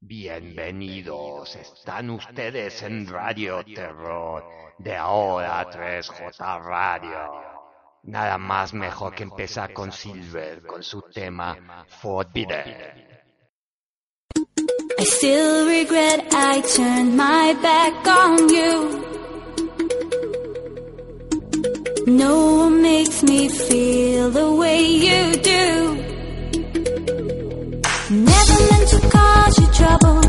Bienvenidos, están ustedes en Radio Terror de ahora 3J Radio. Nada más mejor que empezar con Silver con su tema Forbidden. I still regret I turned my back on you. No one makes me feel the way you do. she trouble.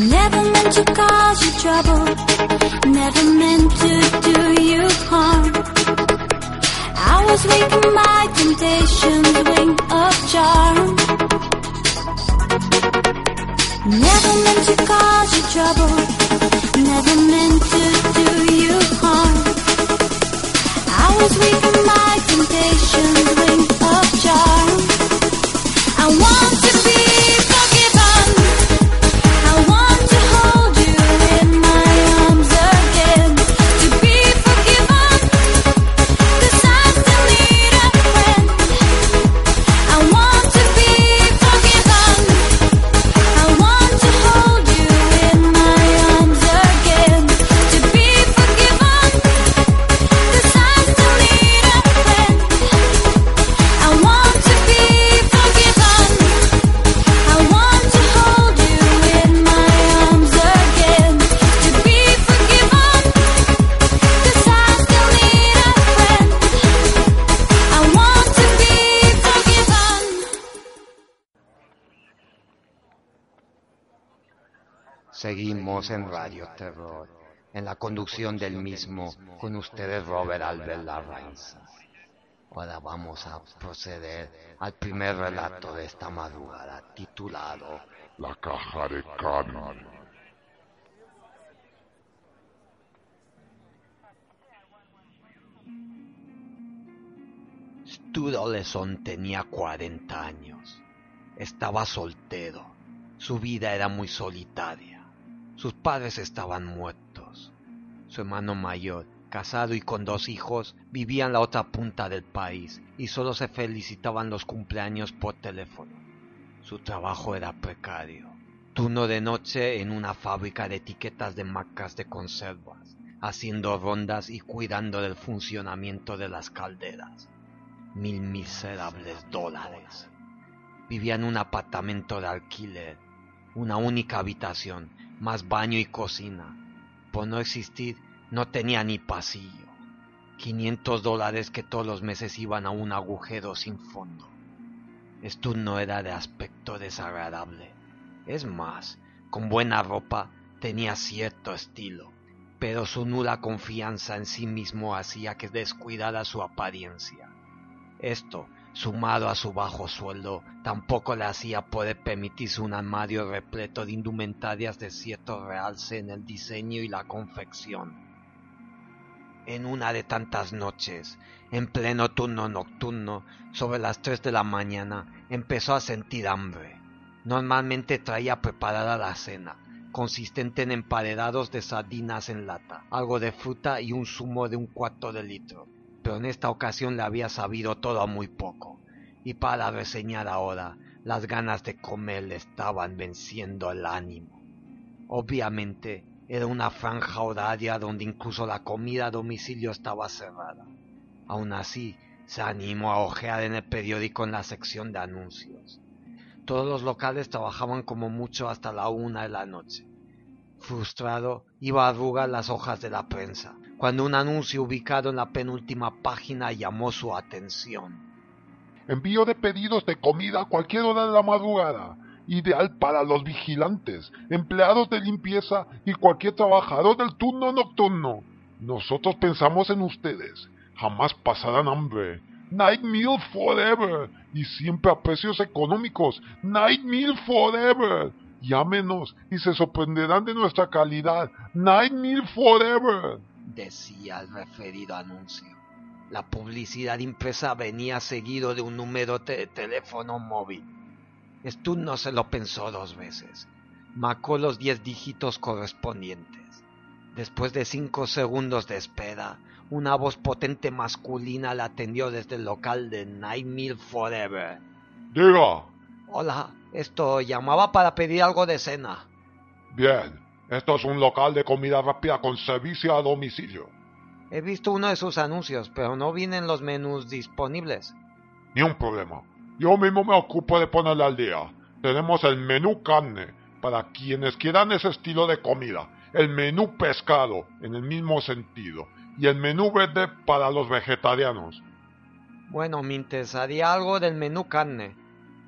Never meant to cause you trouble. Never meant to do you harm. I was weak in my temptation's wing of charm. Never meant to cause you trouble. Never meant to do you harm. I was weak in my temptation's wing of charm. I want to be en Radio Terror, en la conducción del mismo, con ustedes Robert Albert Larrainz. Ahora vamos a proceder al primer relato de esta madrugada, titulado La caja de Carmen. Stud Oleson tenía 40 años. Estaba soltero. Su vida era muy solitaria. Sus padres estaban muertos. Su hermano mayor, casado y con dos hijos, vivía en la otra punta del país y solo se felicitaban los cumpleaños por teléfono. Su trabajo era precario. Turno de noche en una fábrica de etiquetas de marcas de conservas. haciendo rondas y cuidando del funcionamiento de las calderas. Mil miserables dólares. Vivía en un apartamento de alquiler, una única habitación, más baño y cocina. Por no existir, no tenía ni pasillo. 500 dólares que todos los meses iban a un agujero sin fondo. Esto no era de aspecto desagradable. Es más, con buena ropa tenía cierto estilo, pero su nula confianza en sí mismo hacía que descuidara su apariencia. Esto, sumado a su bajo sueldo, tampoco le hacía poder permitirse un armario repleto de indumentarias de cierto realce en el diseño y la confección. En una de tantas noches, en pleno turno nocturno, sobre las tres de la mañana, empezó a sentir hambre. Normalmente traía preparada la cena, consistente en emparedados de sardinas en lata, algo de fruta y un zumo de un cuarto de litro. En esta ocasión le había sabido todo muy poco, y para reseñar ahora, las ganas de comer le estaban venciendo el ánimo. Obviamente, era una franja horaria donde incluso la comida a domicilio estaba cerrada. Aún así, se animó a ojear en el periódico en la sección de anuncios. Todos los locales trabajaban como mucho hasta la una de la noche. Frustrado, iba a arrugar las hojas de la prensa, cuando un anuncio ubicado en la penúltima página llamó su atención. Envío de pedidos de comida a cualquier hora de la madrugada ideal para los vigilantes, empleados de limpieza y cualquier trabajador del turno nocturno. Nosotros pensamos en ustedes. Jamás pasarán hambre. Night Meal Forever. Y siempre a precios económicos. Night Meal Forever. Llámenos y se sorprenderán de nuestra calidad. Night Meal Forever. Decía el referido anuncio. La publicidad impresa venía seguido de un número de teléfono móvil. Stu no se lo pensó dos veces. Marcó los diez dígitos correspondientes. Después de cinco segundos de espera, una voz potente masculina la atendió desde el local de Night Meal Forever. Diga. Hola, esto llamaba para pedir algo de cena. Bien, esto es un local de comida rápida con servicio a domicilio. He visto uno de sus anuncios, pero no vienen los menús disponibles. Ni un problema. Yo mismo me ocupo de ponerle al día. Tenemos el menú carne para quienes quieran ese estilo de comida, el menú pescado en el mismo sentido y el menú verde para los vegetarianos. Bueno, me interesaría algo del menú carne.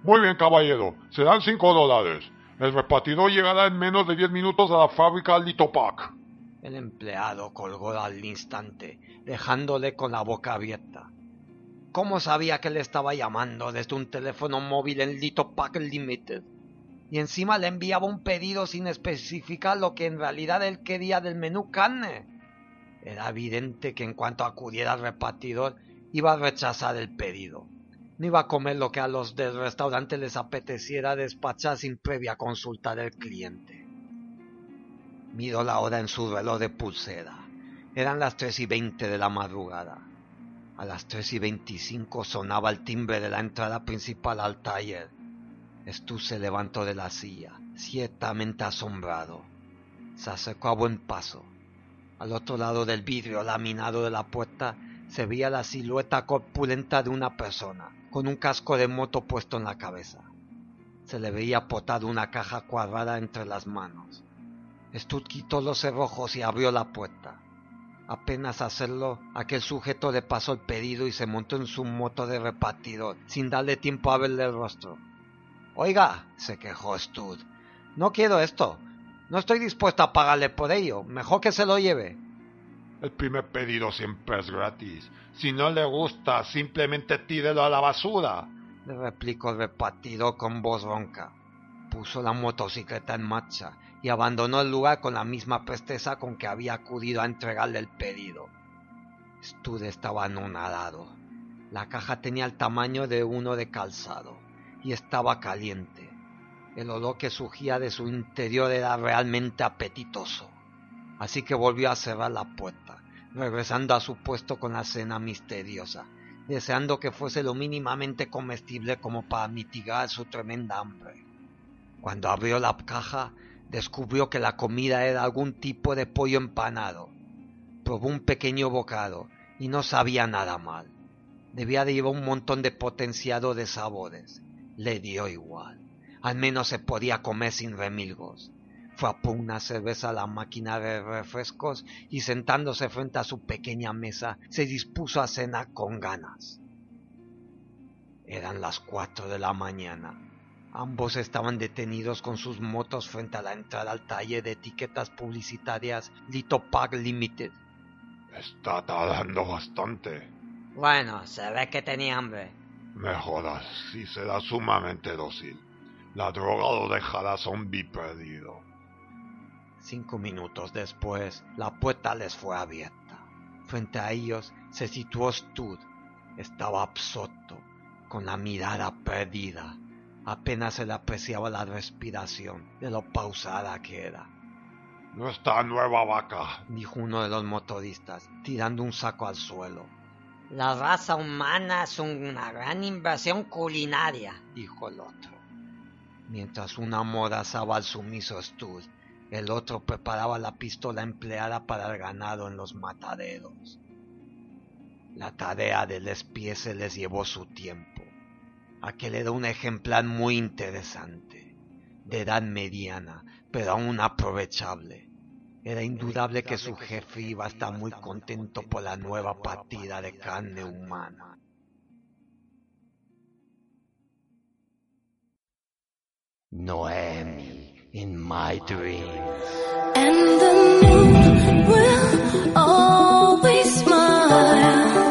Muy bien, caballero. Serán cinco dólares. El repartidor llegará en menos de diez minutos a la fábrica Litopac. El empleado colgó al instante, dejándole con la boca abierta. ¿Cómo sabía que le estaba llamando desde un teléfono móvil en Litopac Limited? Y encima le enviaba un pedido sin especificar lo que en realidad él quería del menú carne. Era evidente que en cuanto acudiera al repartidor iba a rechazar el pedido. No iba a comer lo que a los del restaurante les apeteciera despachar sin previa consulta del cliente. Miró la hora en su reloj de pulsera. Eran las tres y veinte de la madrugada. A las tres y veinticinco sonaba el timbre de la entrada principal al taller. Stu se levantó de la silla, ciertamente asombrado. Se acercó a buen paso. Al otro lado del vidrio laminado de la puerta se veía la silueta corpulenta de una persona, con un casco de moto puesto en la cabeza. Se le veía potado una caja cuadrada entre las manos. Stu quitó los cerrojos y abrió la puerta. Apenas hacerlo, aquel sujeto le pasó el pedido y se montó en su moto de repartidor, sin darle tiempo a verle el rostro. Oiga, se quejó Stud, no quiero esto. No estoy dispuesto a pagarle por ello. Mejor que se lo lleve. El primer pedido siempre es gratis. Si no le gusta, simplemente tírelo a la basura. Le replicó el repartidor con voz ronca. Puso la motocicleta en marcha y abandonó el lugar con la misma presteza con que había acudido a entregarle el pedido. Stud estaba anonadado. La caja tenía el tamaño de uno de calzado y estaba caliente. El olor que surgía de su interior era realmente apetitoso. Así que volvió a cerrar la puerta, regresando a su puesto con la cena misteriosa, deseando que fuese lo mínimamente comestible como para mitigar su tremenda hambre. Cuando abrió la caja, descubrió que la comida era algún tipo de pollo empanado. Probó un pequeño bocado y no sabía nada mal. Debía de llevar un montón de potenciado de sabores. Le dio igual. Al menos se podía comer sin remilgos. Fue a por una cerveza a la máquina de refrescos y sentándose frente a su pequeña mesa se dispuso a cenar con ganas. Eran las cuatro de la mañana. Ambos estaban detenidos con sus motos frente a la entrada al taller de etiquetas publicitarias Lito Park Limited. Está tardando bastante. Bueno, se ve que tenía hambre. Me jodas, si será sumamente dócil. La droga lo dejará zombie perdido. Cinco minutos después, la puerta les fue abierta. Frente a ellos se situó Stud. Estaba absorto, con la mirada perdida. Apenas se le apreciaba la respiración de lo pausada que era. Nuestra nueva vaca. Dijo uno de los motoristas, tirando un saco al suelo. La raza humana es una gran inversión culinaria. Dijo el otro. Mientras una amordazaba al sumiso Stud, el otro preparaba la pistola empleada para el ganado en los mataderos. La tarea del espía se les llevó su tiempo. Aquel era un ejemplar muy interesante, de edad mediana, pero aún aprovechable. Era indudable que su jefe iba a estar muy contento por la nueva partida de carne humana. Noemi, in my dreams. And the moon will always smile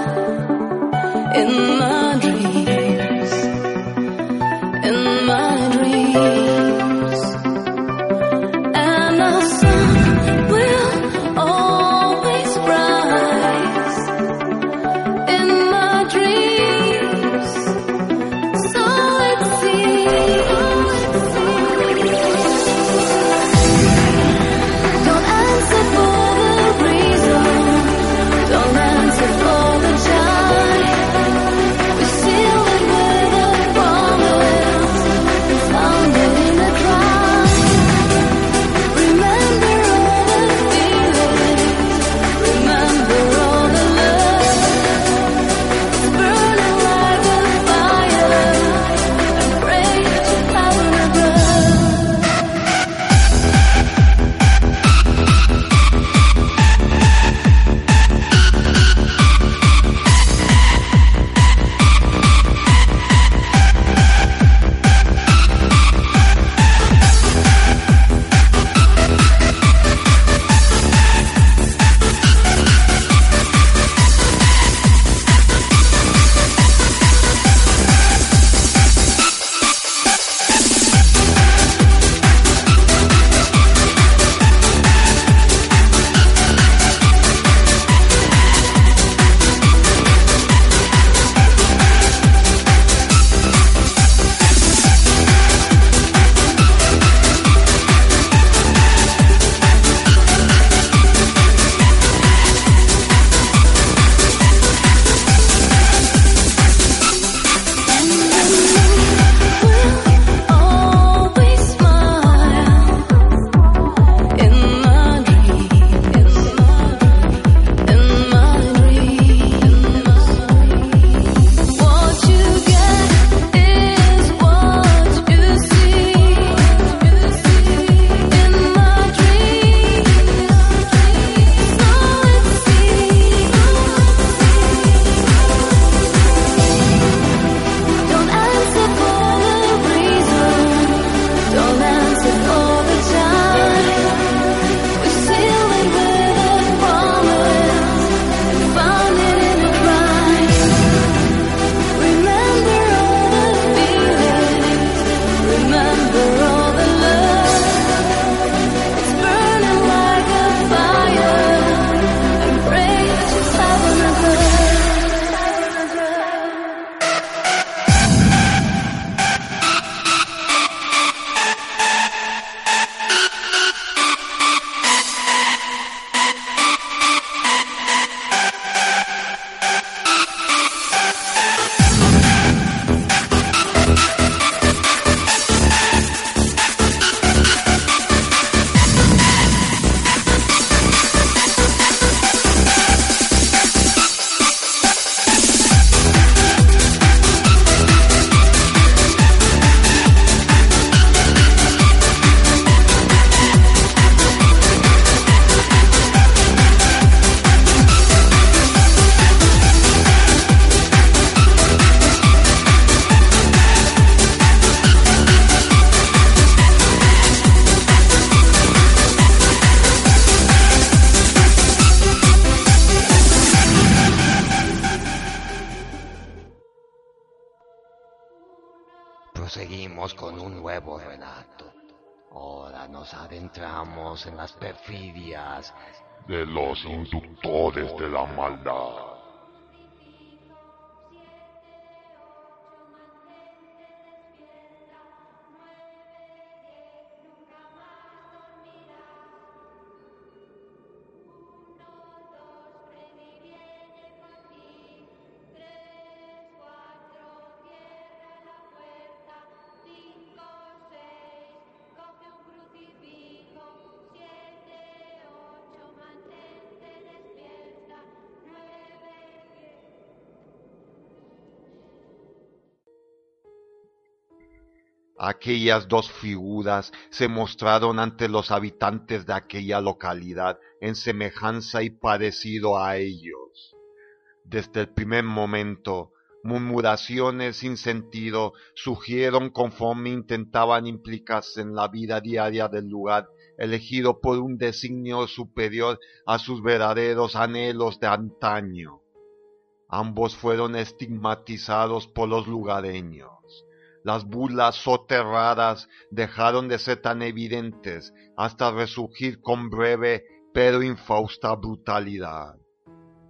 inductores de la maldad. Aquellas dos figuras se mostraron ante los habitantes de aquella localidad en semejanza y parecido a ellos. Desde el primer momento, murmuraciones sin sentido surgieron conforme intentaban implicarse en la vida diaria del lugar elegido por un designio superior a sus verdaderos anhelos de antaño. Ambos fueron estigmatizados por los lugareños las burlas soterradas dejaron de ser tan evidentes hasta resurgir con breve pero infausta brutalidad.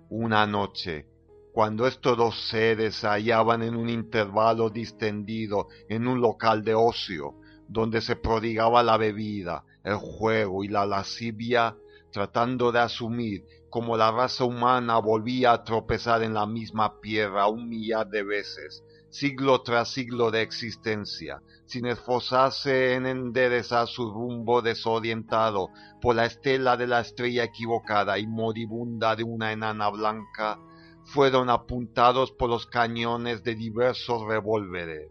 Una noche, cuando estos dos seres se hallaban en un intervalo distendido en un local de ocio, donde se prodigaba la bebida, el juego y la lascivia, tratando de asumir como la raza humana volvía a tropezar en la misma piedra un millar de veces, siglo tras siglo de existencia, sin esforzarse en enderezar su rumbo desorientado por la estela de la estrella equivocada y moribunda de una enana blanca, fueron apuntados por los cañones de diversos revólveres.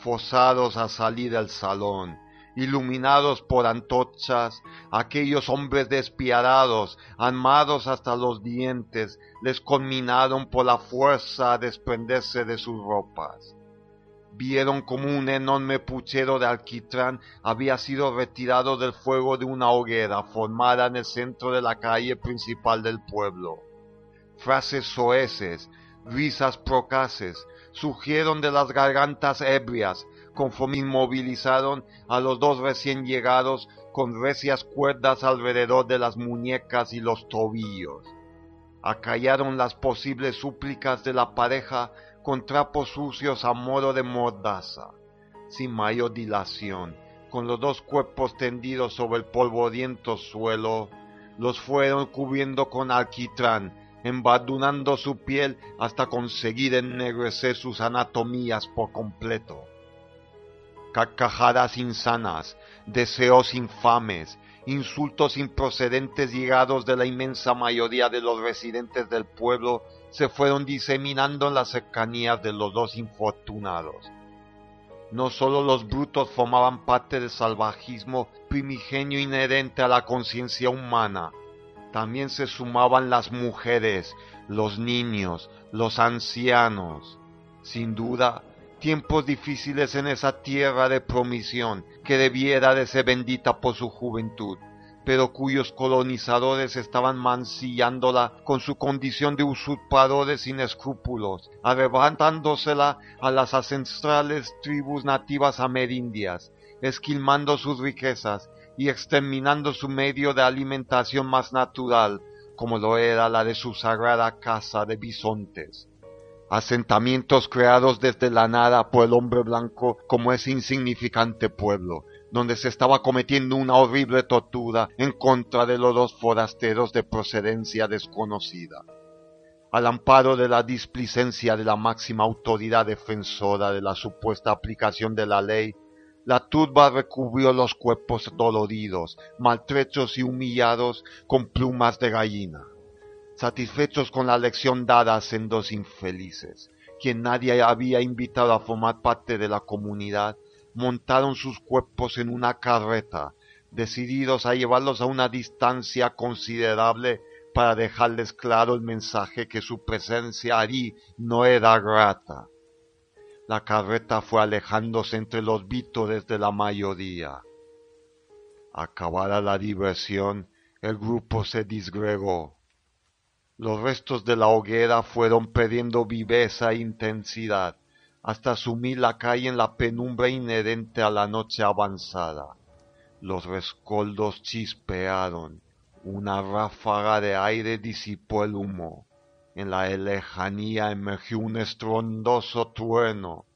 Forzados a salir del salón, iluminados por antorchas, aquellos hombres despiadados, armados hasta los dientes, les conminaron por la fuerza a desprenderse de sus ropas. Vieron como un enorme puchero de alquitrán había sido retirado del fuego de una hoguera formada en el centro de la calle principal del pueblo. Frases soeces, risas procaces, surgieron de las gargantas ebrias, conforme inmovilizaron a los dos recién llegados con recias cuerdas alrededor de las muñecas y los tobillos. Acallaron las posibles súplicas de la pareja con trapos sucios a modo de mordaza. Sin mayor dilación, con los dos cuerpos tendidos sobre el polvoriento suelo, los fueron cubriendo con alquitrán, embadurnando su piel hasta conseguir ennegrecer sus anatomías por completo carcajadas insanas, deseos infames, insultos improcedentes llegados de la inmensa mayoría de los residentes del pueblo se fueron diseminando en las cercanías de los dos infortunados. No sólo los brutos formaban parte del salvajismo primigenio inherente a la conciencia humana, también se sumaban las mujeres, los niños, los ancianos. Sin duda, tiempos difíciles en esa tierra de promisión que debiera de ser bendita por su juventud, pero cuyos colonizadores estaban mancillándola con su condición de usurpadores sin escrúpulos, arrebatándosela a las ancestrales tribus nativas amerindias, esquilmando sus riquezas y exterminando su medio de alimentación más natural, como lo era la de su sagrada casa de bisontes asentamientos creados desde la nada por el hombre blanco como ese insignificante pueblo, donde se estaba cometiendo una horrible tortura en contra de los dos forasteros de procedencia desconocida. Al amparo de la displicencia de la máxima autoridad defensora de la supuesta aplicación de la ley, la turba recubrió los cuerpos doloridos, maltrechos y humillados con plumas de gallina satisfechos con la lección dada a sendos infelices, quien nadie había invitado a formar parte de la comunidad, montaron sus cuerpos en una carreta, decididos a llevarlos a una distancia considerable para dejarles claro el mensaje que su presencia allí no era grata. La carreta fue alejándose entre los vítores de la mayoría. Acabada la diversión, el grupo se disgregó los restos de la hoguera fueron perdiendo viveza e intensidad hasta sumir la calle en la penumbra inherente a la noche avanzada. Los rescoldos chispearon, una ráfaga de aire disipó el humo. En la lejanía emergió un estrondoso trueno.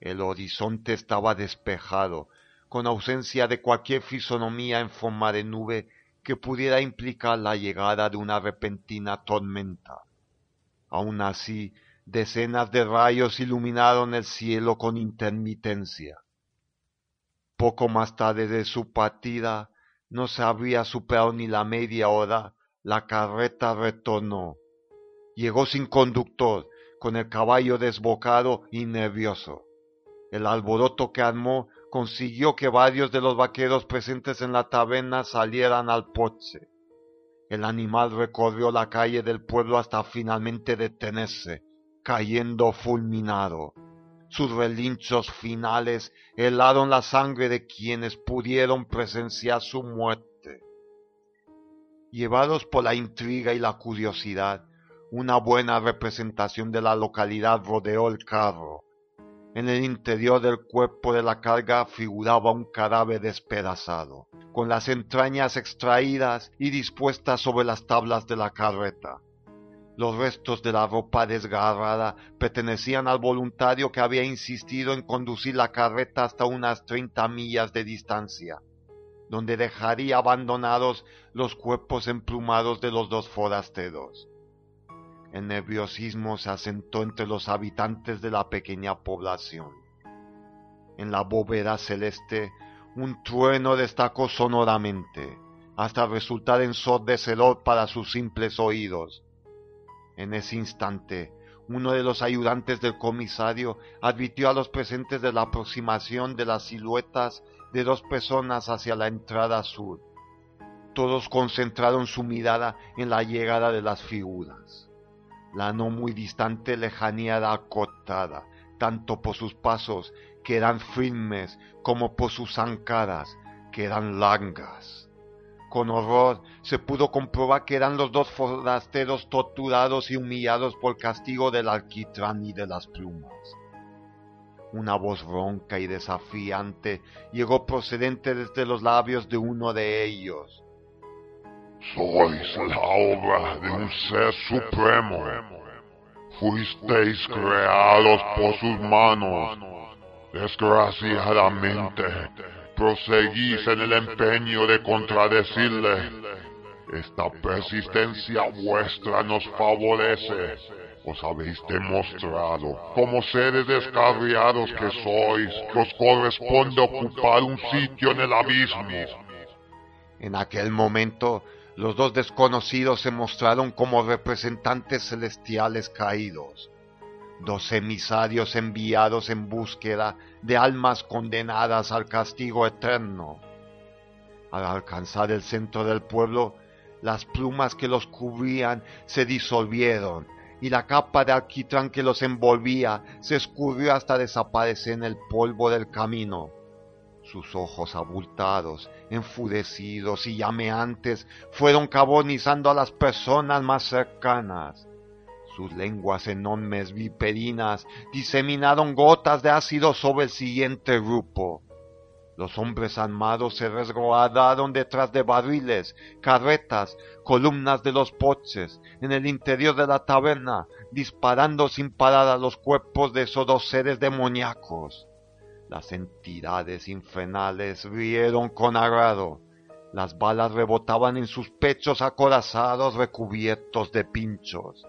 El horizonte estaba despejado, con ausencia de cualquier fisonomía en forma de nube que pudiera implicar la llegada de una repentina tormenta. Aun así, decenas de rayos iluminaron el cielo con intermitencia. Poco más tarde de su partida, no se había superado ni la media hora, la carreta retornó. Llegó sin conductor, con el caballo desbocado y nervioso. El alboroto que armó consiguió que varios de los vaqueros presentes en la taberna salieran al poche. El animal recorrió la calle del pueblo hasta finalmente detenerse, cayendo fulminado. Sus relinchos finales helaron la sangre de quienes pudieron presenciar su muerte. Llevados por la intriga y la curiosidad, una buena representación de la localidad rodeó el carro. En el interior del cuerpo de la carga figuraba un cadáver despedazado, con las entrañas extraídas y dispuestas sobre las tablas de la carreta. Los restos de la ropa desgarrada pertenecían al voluntario que había insistido en conducir la carreta hasta unas treinta millas de distancia, donde dejaría abandonados los cuerpos emplumados de los dos forasteros. El nerviosismo se asentó entre los habitantes de la pequeña población. En la bóveda celeste un trueno destacó sonoramente, hasta resultar ensordecedor para sus simples oídos. En ese instante, uno de los ayudantes del comisario advirtió a los presentes de la aproximación de las siluetas de dos personas hacia la entrada sur. Todos concentraron su mirada en la llegada de las figuras. La no muy distante lejanía era acotada, tanto por sus pasos, que eran firmes, como por sus zancadas, que eran largas. Con horror se pudo comprobar que eran los dos forasteros torturados y humillados por castigo del alquitrán y de las plumas. Una voz ronca y desafiante llegó procedente desde los labios de uno de ellos. Sois la obra de un ser supremo. Fuisteis creados por sus manos. Desgraciadamente, proseguís en el empeño de contradecirle. Esta persistencia vuestra nos favorece. Os habéis demostrado, como seres descarriados que sois, que os corresponde ocupar un sitio en el abismo. En aquel momento, los dos desconocidos se mostraron como representantes celestiales caídos dos emisarios enviados en búsqueda de almas condenadas al castigo eterno. Al alcanzar el centro del pueblo, las plumas que los cubrían se disolvieron y la capa de alquitrán que los envolvía se escurrió hasta desaparecer en el polvo del camino. Sus ojos abultados, enfurecidos y llameantes fueron carbonizando a las personas más cercanas. Sus lenguas enormes viperinas diseminaron gotas de ácido sobre el siguiente grupo. Los hombres armados se resguardaron detrás de barriles, carretas, columnas de los poches, en el interior de la taberna, disparando sin parar a los cuerpos de esos dos seres demoníacos. Las entidades infernales rieron con agrado. Las balas rebotaban en sus pechos acorazados recubiertos de pinchos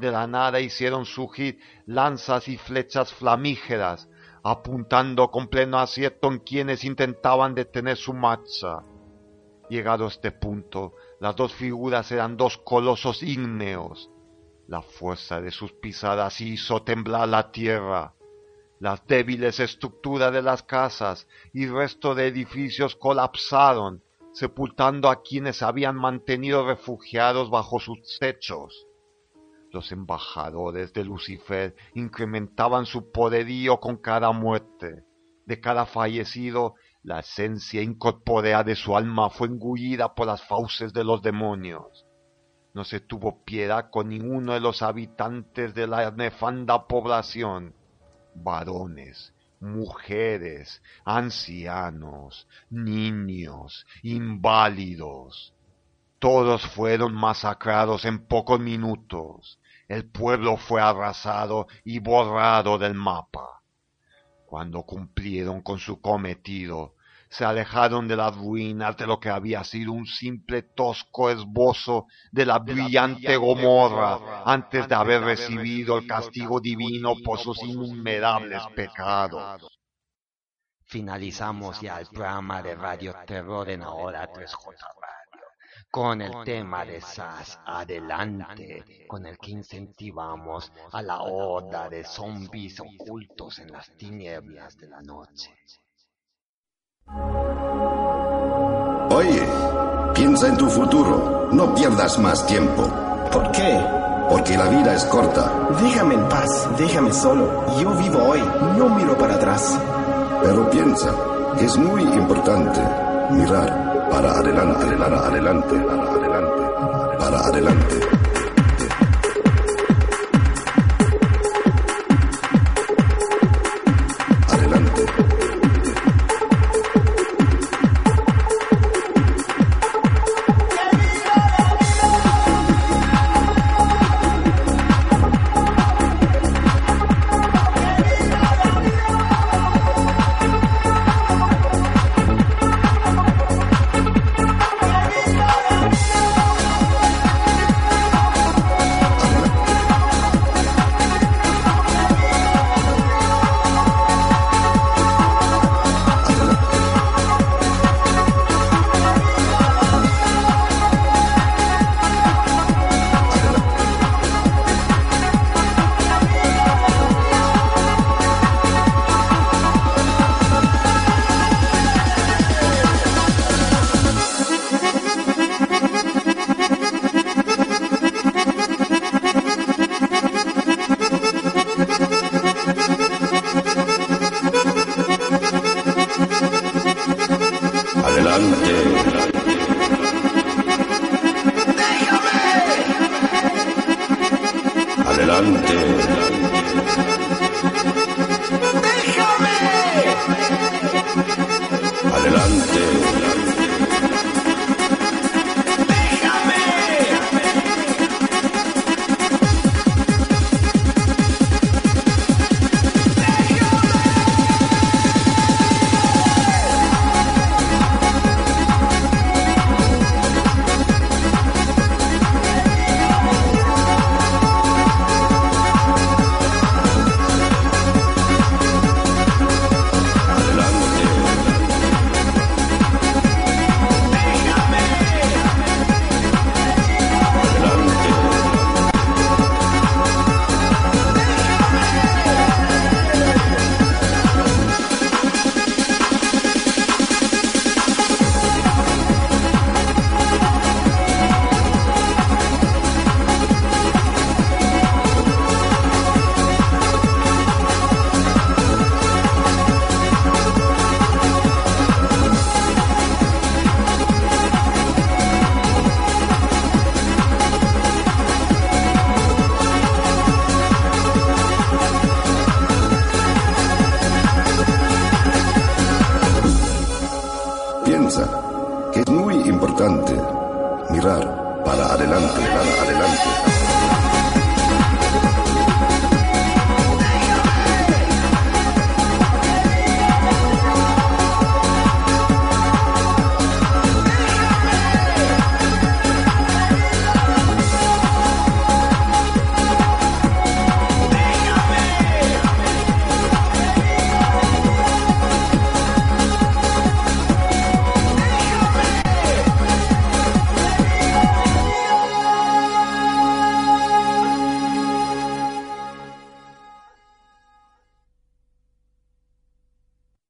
de la nada hicieron surgir lanzas y flechas flamígeras, apuntando con pleno acierto en quienes intentaban detener su marcha. Llegado este punto, las dos figuras eran dos colosos ígneos. La fuerza de sus pisadas hizo temblar la tierra. Las débiles estructuras de las casas y resto de edificios colapsaron, sepultando a quienes habían mantenido refugiados bajo sus techos. Los embajadores de Lucifer incrementaban su poderío con cada muerte. De cada fallecido, la esencia incorpórea de su alma fue engullida por las fauces de los demonios. No se tuvo piedad con ninguno de los habitantes de la nefanda población. Varones, mujeres, ancianos, niños, inválidos. Todos fueron masacrados en pocos minutos. El pueblo fue arrasado y borrado del mapa. Cuando cumplieron con su cometido, se alejaron de las ruinas de lo que había sido un simple tosco esbozo de la brillante Gomorra antes de haber recibido el castigo divino por sus innumerables pecados. Finalizamos ya el programa de Radio Terror en Ahora 3J Radio con el tema de SAS Adelante, con el que incentivamos a la horda de zombies ocultos en las tinieblas de la noche. Oye, piensa en tu futuro. No pierdas más tiempo. ¿Por qué? Porque la vida es corta. Déjame en paz, déjame solo. Yo vivo hoy, no miro para atrás. Pero piensa, es muy importante mirar para adelante, para adelante, para adelante, para adelante.